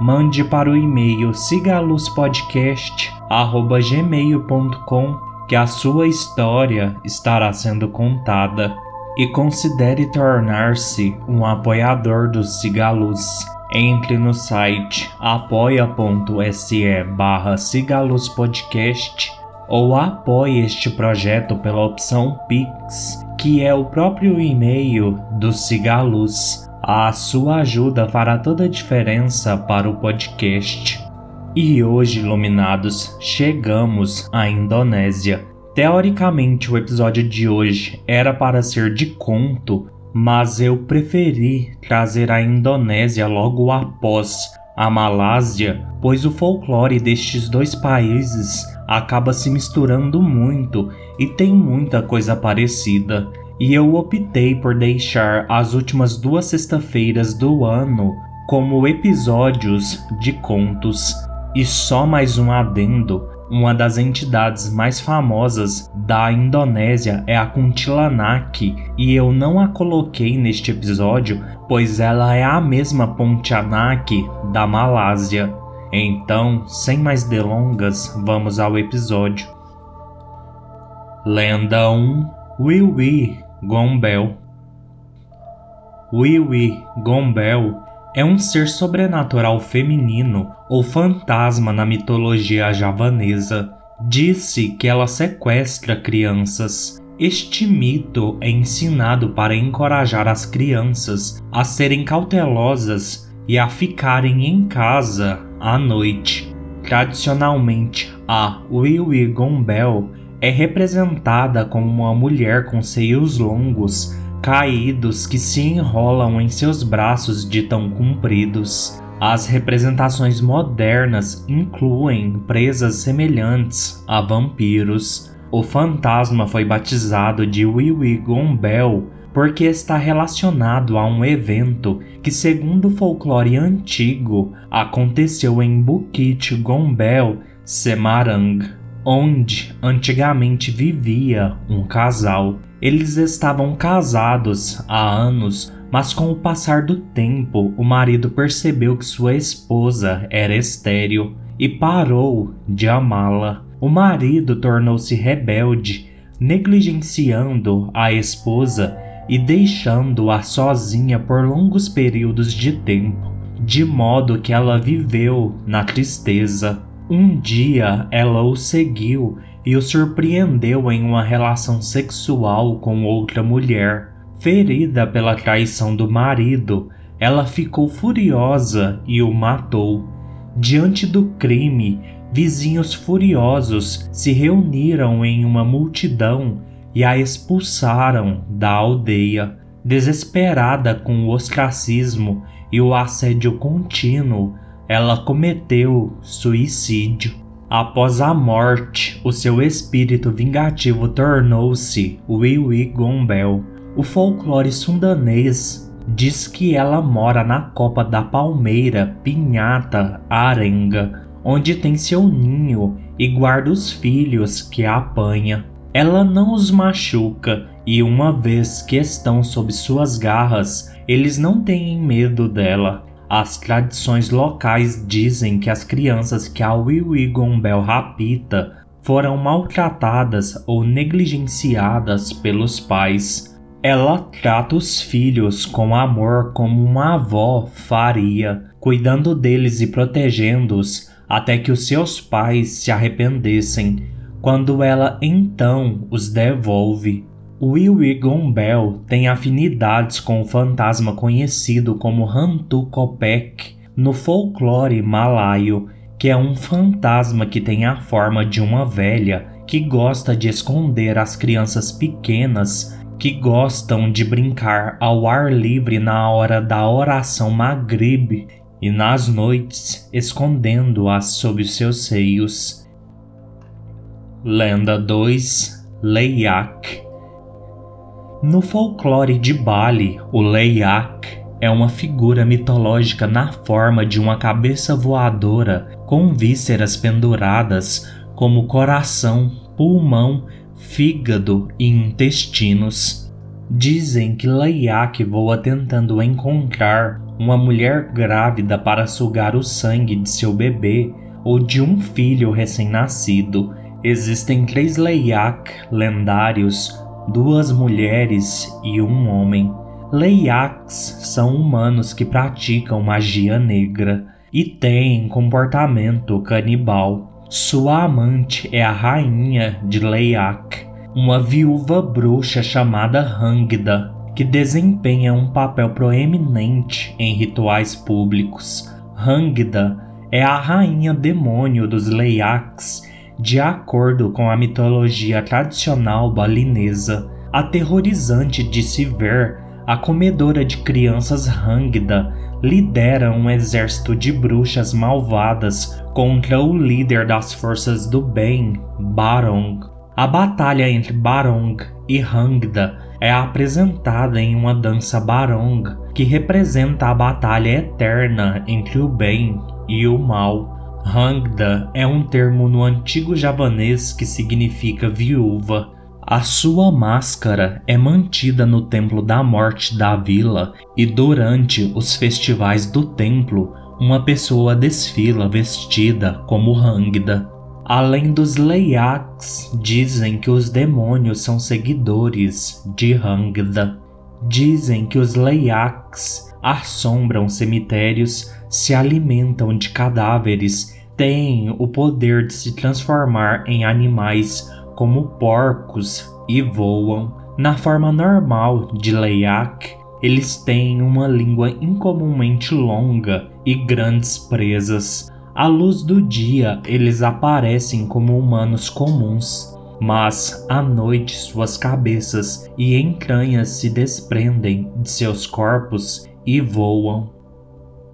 mande para o e-mail sigaluzpodcast@gmail.com que a sua história estará sendo contada. E considere tornar-se um apoiador do Cigaluz. Entre no site apoia.se barra Podcast ou apoie este projeto pela opção Pix, que é o próprio e-mail do Cigaluz. A sua ajuda fará toda a diferença para o podcast. E hoje, iluminados, chegamos à Indonésia. Teoricamente, o episódio de hoje era para ser de conto, mas eu preferi trazer a Indonésia logo após a Malásia, pois o folclore destes dois países acaba se misturando muito e tem muita coisa parecida e eu optei por deixar as últimas duas sexta-feiras do ano como episódios de contos. E só mais um adendo: uma das entidades mais famosas da Indonésia é a Kuntilanak, e eu não a coloquei neste episódio, pois ela é a mesma Pontianak da Malásia. Então, sem mais delongas, vamos ao episódio. Lenda 1 Wiwi Gombel. Wiwi Gombel é um ser sobrenatural feminino ou fantasma na mitologia javanesa. Disse que ela sequestra crianças. Este mito é ensinado para encorajar as crianças a serem cautelosas e a ficarem em casa à noite. Tradicionalmente, a Wiwi Gombel é representada como uma mulher com seios longos, caídos que se enrolam em seus braços de tão compridos. As representações modernas incluem presas semelhantes a vampiros. O fantasma foi batizado de Wiwi Gombel porque está relacionado a um evento que, segundo o folclore antigo, aconteceu em Bukit Gombel, Semarang onde antigamente vivia um casal. Eles estavam casados há anos, mas com o passar do tempo, o marido percebeu que sua esposa era estéril e parou de amá-la. O marido tornou-se rebelde, negligenciando a esposa e deixando-a sozinha por longos períodos de tempo, de modo que ela viveu na tristeza. Um dia ela o seguiu e o surpreendeu em uma relação sexual com outra mulher. Ferida pela traição do marido, ela ficou furiosa e o matou. Diante do crime, vizinhos furiosos se reuniram em uma multidão e a expulsaram da aldeia. Desesperada com o ostracismo e o assédio contínuo, ela cometeu suicídio. Após a morte, o seu espírito vingativo tornou-se Wiwi Gombel. O folclore sundanês diz que ela mora na copa da palmeira Pinhata Arenga, onde tem seu ninho e guarda os filhos que a apanha. Ela não os machuca e, uma vez que estão sob suas garras, eles não têm medo dela. As tradições locais dizem que as crianças que a Wiwi Gombel rapita foram maltratadas ou negligenciadas pelos pais. Ela trata os filhos com amor como uma avó faria, cuidando deles e protegendo-os até que os seus pais se arrependessem, quando ela então os devolve. Willy Gombel tem afinidades com o fantasma conhecido como Hantu Kopek no folclore malaio, que é um fantasma que tem a forma de uma velha que gosta de esconder as crianças pequenas que gostam de brincar ao ar livre na hora da oração Maghrib e nas noites escondendo-as sob seus seios. Lenda 2 Leiak No folclore de Bali, o Leiak é uma figura mitológica na forma de uma cabeça voadora com vísceras penduradas como coração, pulmão, fígado e intestinos. Dizem que Leiak voa tentando encontrar uma mulher grávida para sugar o sangue de seu bebê ou de um filho recém-nascido. Existem três Leiak lendários, duas mulheres e um homem. Leiaks são humanos que praticam magia negra e têm comportamento canibal. Sua amante é a rainha de Leiak, uma viúva bruxa chamada Hangda, que desempenha um papel proeminente em rituais públicos. Hangda é a rainha demônio dos Leiaks, de acordo com a mitologia tradicional balinesa. Aterrorizante de se ver, a comedora de crianças Hangda lidera um exército de bruxas malvadas contra o líder das forças do bem, Barong. A batalha entre Barong e Hangda é apresentada em uma dança barong que representa a batalha eterna entre o bem e o mal. Hangda é um termo no antigo javanês que significa viúva. A sua máscara é mantida no templo da morte da vila e durante os festivais do templo, uma pessoa desfila vestida como Hangda. Além dos Leiaks, dizem que os demônios são seguidores de Hangda. Dizem que os Leiaks assombram cemitérios, se alimentam de cadáveres, têm o poder de se transformar em animais como porcos e voam. Na forma normal de Leiak, eles têm uma língua incomumente longa e grandes presas. À luz do dia, eles aparecem como humanos comuns, mas à noite suas cabeças e entranhas se desprendem de seus corpos e voam.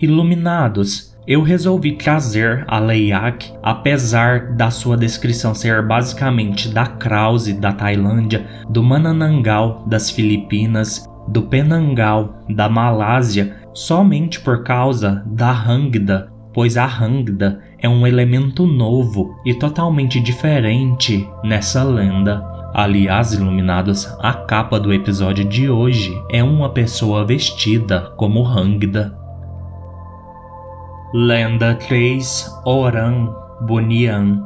Iluminados, eu resolvi trazer a Leiak, apesar da sua descrição ser basicamente da Krause da Tailândia, do Manananggal das Filipinas, do Penangal da Malásia, somente por causa da Hangda pois a Hangda é um elemento novo e totalmente diferente nessa lenda. Aliás, iluminados, a capa do episódio de hoje é uma pessoa vestida como Hangda. Lenda 3 Orang Bunian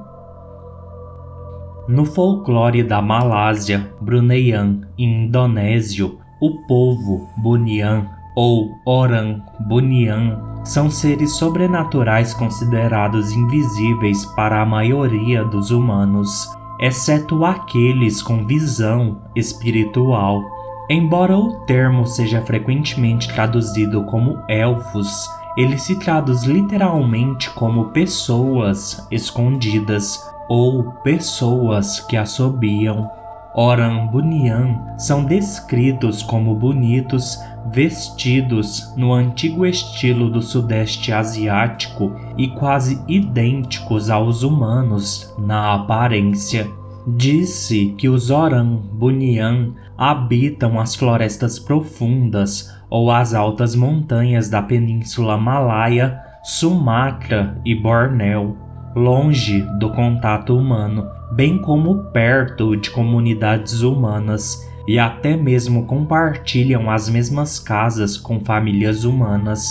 No folclore da Malásia, Bruneian e Indonésio, o povo Bunian ou Orang Bunian são seres sobrenaturais considerados invisíveis para a maioria dos humanos, exceto aqueles com visão espiritual. Embora o termo seja frequentemente traduzido como elfos, ele se traduz literalmente como pessoas escondidas ou pessoas que assobiam. Oran Bunian são descritos como bonitos, vestidos no antigo estilo do Sudeste Asiático e quase idênticos aos humanos na aparência. Disse que os Oran Bunian habitam as florestas profundas ou as altas montanhas da Península Malaya, Sumatra e Bornéu, longe do contato humano, bem como perto de comunidades humanas e até mesmo compartilham as mesmas casas com famílias humanas.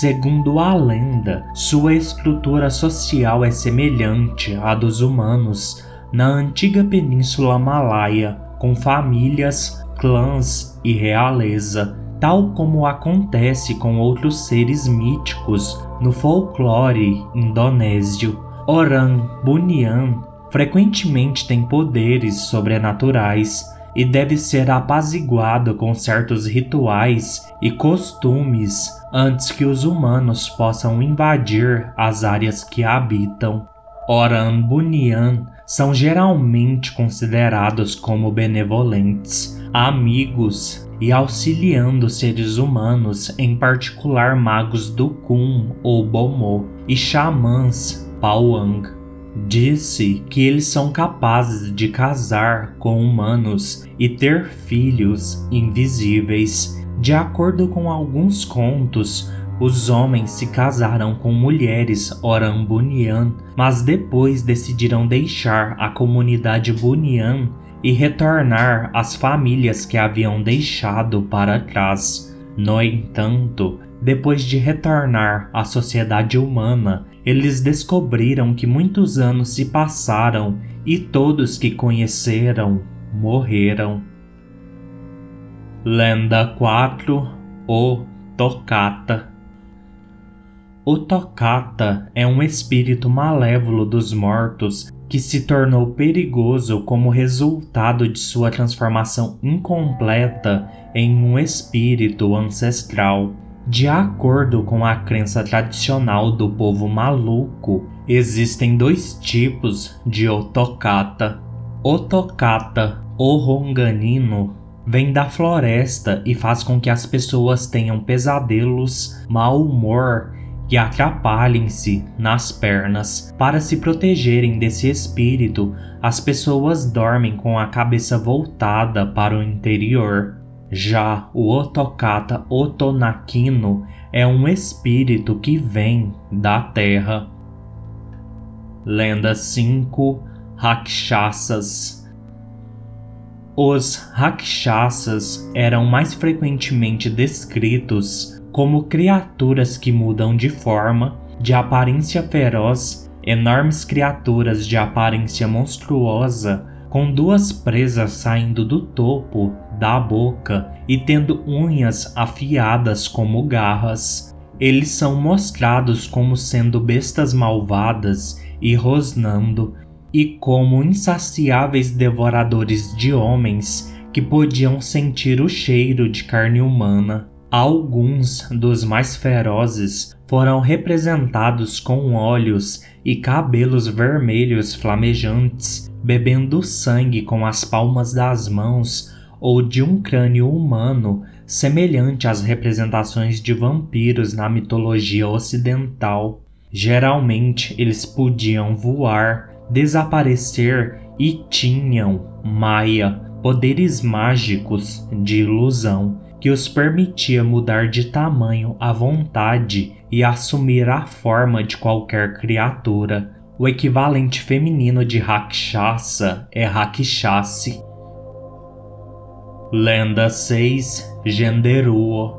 Segundo a lenda, sua estrutura social é semelhante à dos humanos na antiga Península Malaya, com famílias, clãs e realeza, tal como acontece com outros seres míticos no folclore indonésio. Orang Bunian frequentemente tem poderes sobrenaturais e deve ser apaziguado com certos rituais e costumes antes que os humanos possam invadir as áreas que habitam. Oran Bunian são geralmente considerados como benevolentes, amigos e auxiliando seres humanos, em particular magos do Kun ou Bomo e xamãs Pauang. Disse que eles são capazes de casar com humanos e ter filhos invisíveis. De acordo com alguns contos, os homens se casaram com mulheres Orambunian, mas depois decidiram deixar a comunidade Bunian e retornar às famílias que haviam deixado para trás. No entanto, depois de retornar à sociedade humana, eles descobriram que muitos anos se passaram e todos que conheceram morreram. Lenda 4 O Tocata o Tocata é um espírito malévolo dos mortos que se tornou perigoso como resultado de sua transformação incompleta em um espírito ancestral. De acordo com a crença tradicional do povo maluco, existem dois tipos de Otokata. Otokata, o ronganino, vem da floresta e faz com que as pessoas tenham pesadelos, mau humor e atrapalhem-se nas pernas. Para se protegerem desse espírito, as pessoas dormem com a cabeça voltada para o interior. Já o Otokata Otonakino é um espírito que vem da terra. Lenda 5 Rakshasas Os Rakshasas eram mais frequentemente descritos como criaturas que mudam de forma, de aparência feroz, enormes criaturas de aparência monstruosa, com duas presas saindo do topo da boca e tendo unhas afiadas como garras. Eles são mostrados como sendo bestas malvadas e rosnando, e como insaciáveis devoradores de homens que podiam sentir o cheiro de carne humana. Alguns dos mais ferozes foram representados com olhos e cabelos vermelhos flamejantes, bebendo sangue com as palmas das mãos ou de um crânio humano, semelhante às representações de vampiros na mitologia ocidental. Geralmente eles podiam voar, desaparecer e tinham, Maia, poderes mágicos de ilusão que os permitia mudar de tamanho à vontade e assumir a forma de qualquer criatura. O equivalente feminino de Rakshasa é Rakshasi. Lenda 6 Genderuo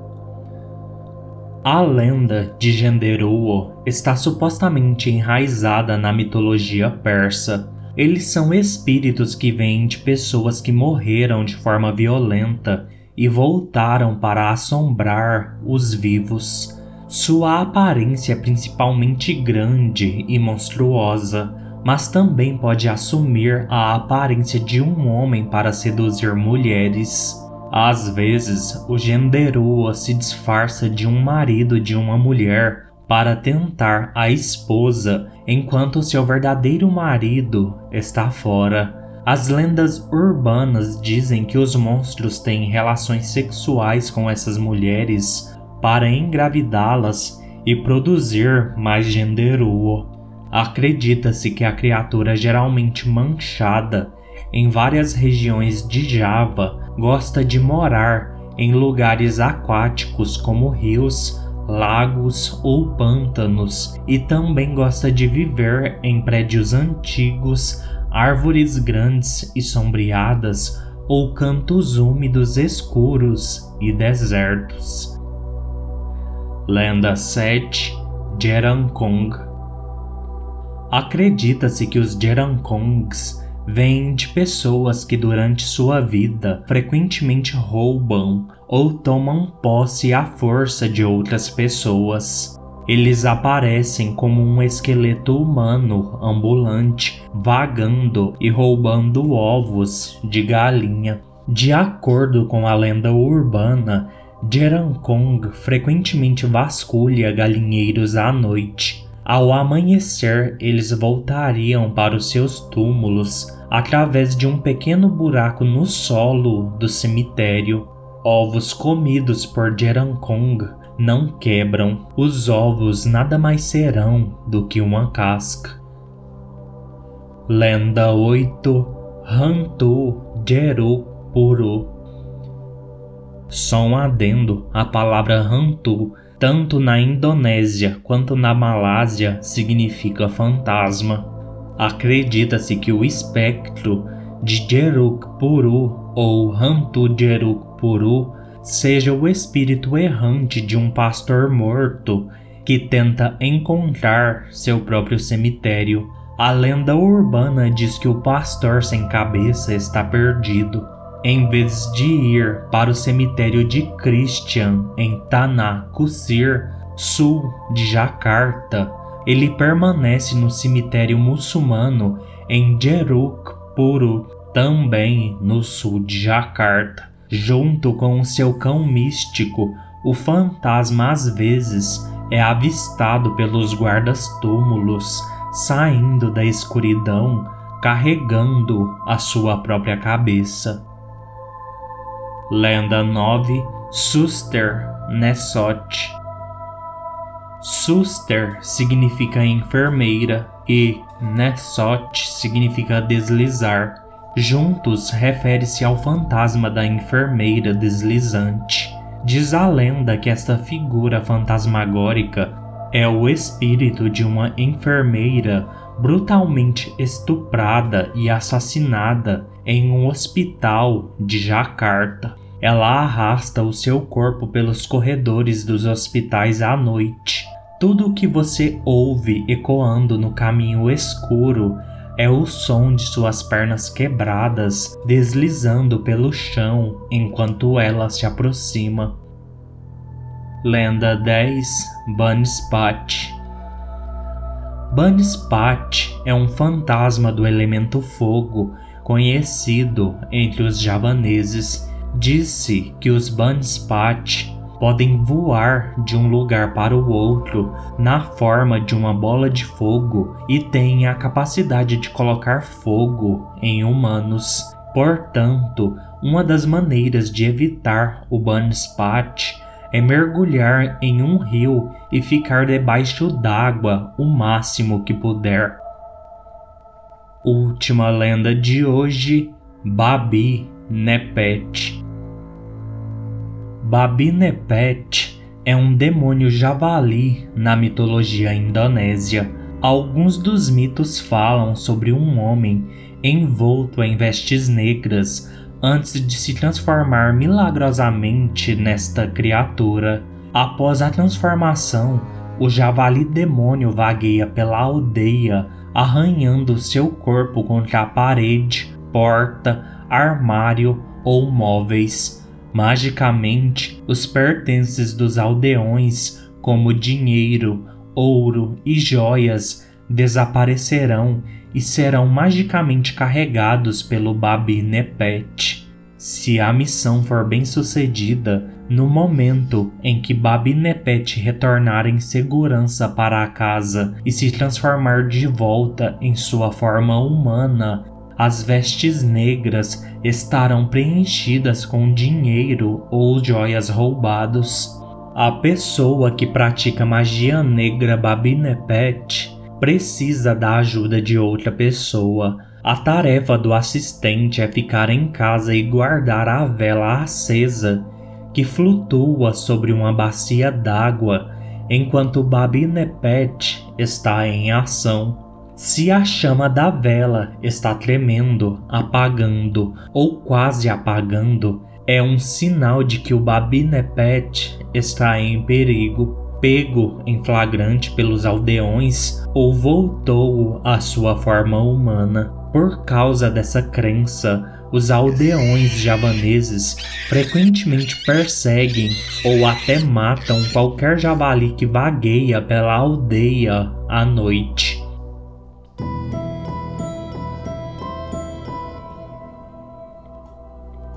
A lenda de Genderuo está supostamente enraizada na mitologia persa. Eles são espíritos que vêm de pessoas que morreram de forma violenta e voltaram para assombrar os vivos. Sua aparência é principalmente grande e monstruosa, mas também pode assumir a aparência de um homem para seduzir mulheres. Às vezes, o genderua se disfarça de um marido de uma mulher para tentar a esposa enquanto seu verdadeiro marido está fora. As lendas urbanas dizem que os monstros têm relações sexuais com essas mulheres para engravidá-las e produzir mais genderuo. Acredita-se que a criatura geralmente manchada em várias regiões de Java gosta de morar em lugares aquáticos como rios, lagos ou pântanos e também gosta de viver em prédios antigos árvores grandes e sombreadas ou cantos úmidos escuros e desertos. Lenda 7 Jerankong Acredita-se que os Jerankongs vêm de pessoas que durante sua vida frequentemente roubam ou tomam posse à força de outras pessoas. Eles aparecem como um esqueleto humano ambulante, vagando e roubando ovos de galinha. De acordo com a lenda urbana, Jerankong frequentemente vasculha galinheiros à noite. Ao amanhecer, eles voltariam para os seus túmulos através de um pequeno buraco no solo do cemitério. Ovos comidos por Jerankong não quebram. Os ovos nada mais serão do que uma casca. Lenda 8 Hantu Jeru Puru Só um adendo: a palavra Hantu tanto na Indonésia quanto na Malásia, significa fantasma. Acredita-se que o espectro de Jeruk-Puru ou Hantu Jeruk-Puru seja o espírito errante de um pastor morto que tenta encontrar seu próprio cemitério. A lenda urbana diz que o pastor sem cabeça está perdido em vez de ir para o cemitério de Christian em Tanah Kusir, sul de Jakarta, ele permanece no cemitério muçulmano em Jeruk Puru, também no sul de Jakarta. Junto com seu cão místico, o fantasma às vezes é avistado pelos guardas-túmulos, saindo da escuridão, carregando a sua própria cabeça. Lenda 9 Suster Nesot Suster significa enfermeira e Nesot significa deslizar. Juntos refere-se ao fantasma da enfermeira deslizante. Diz a lenda que esta figura fantasmagórica é o espírito de uma enfermeira brutalmente estuprada e assassinada em um hospital de Jakarta. Ela arrasta o seu corpo pelos corredores dos hospitais à noite. Tudo o que você ouve ecoando no caminho escuro é o som de suas pernas quebradas deslizando pelo chão enquanto ela se aproxima. Lenda 10 Banspat Banspat é um fantasma do elemento fogo conhecido entre os javaneses Disse que os Banspat podem voar de um lugar para o outro na forma de uma bola de fogo e têm a capacidade de colocar fogo em humanos. Portanto, uma das maneiras de evitar o Banspat é mergulhar em um rio e ficar debaixo d'água o máximo que puder. Última lenda de hoje: Babi Nepet. Babi Nepet é um demônio javali na mitologia indonésia. Alguns dos mitos falam sobre um homem envolto em vestes negras antes de se transformar milagrosamente nesta criatura. Após a transformação, o javali demônio vagueia pela aldeia, arranhando seu corpo contra a parede, porta, armário ou móveis. Magicamente, os pertences dos aldeões, como dinheiro, ouro e joias, desaparecerão e serão magicamente carregados pelo Babi Nepet. Se a missão for bem sucedida, no momento em que Babi Nepet retornar em segurança para a casa e se transformar de volta em sua forma humana, as vestes negras estarão preenchidas com dinheiro ou joias roubados. A pessoa que pratica magia negra Babinepet precisa da ajuda de outra pessoa. A tarefa do assistente é ficar em casa e guardar a vela acesa que flutua sobre uma bacia d'água enquanto Babinepet está em ação. Se a chama da vela está tremendo, apagando ou quase apagando, é um sinal de que o Babinepet está em perigo, pego em flagrante pelos aldeões ou voltou à sua forma humana. Por causa dessa crença, os aldeões javaneses frequentemente perseguem ou até matam qualquer javali que vagueia pela aldeia à noite.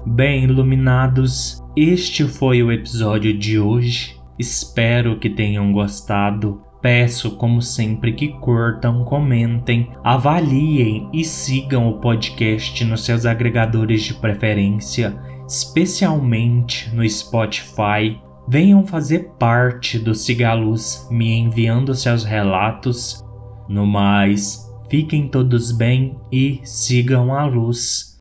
Bem, iluminados, este foi o episódio de hoje. Espero que tenham gostado. Peço, como sempre, que curtam, comentem, avaliem e sigam o podcast nos seus agregadores de preferência, especialmente no Spotify. Venham fazer parte do Cigaluz, me enviando seus relatos. No mais, fiquem todos bem e sigam a luz.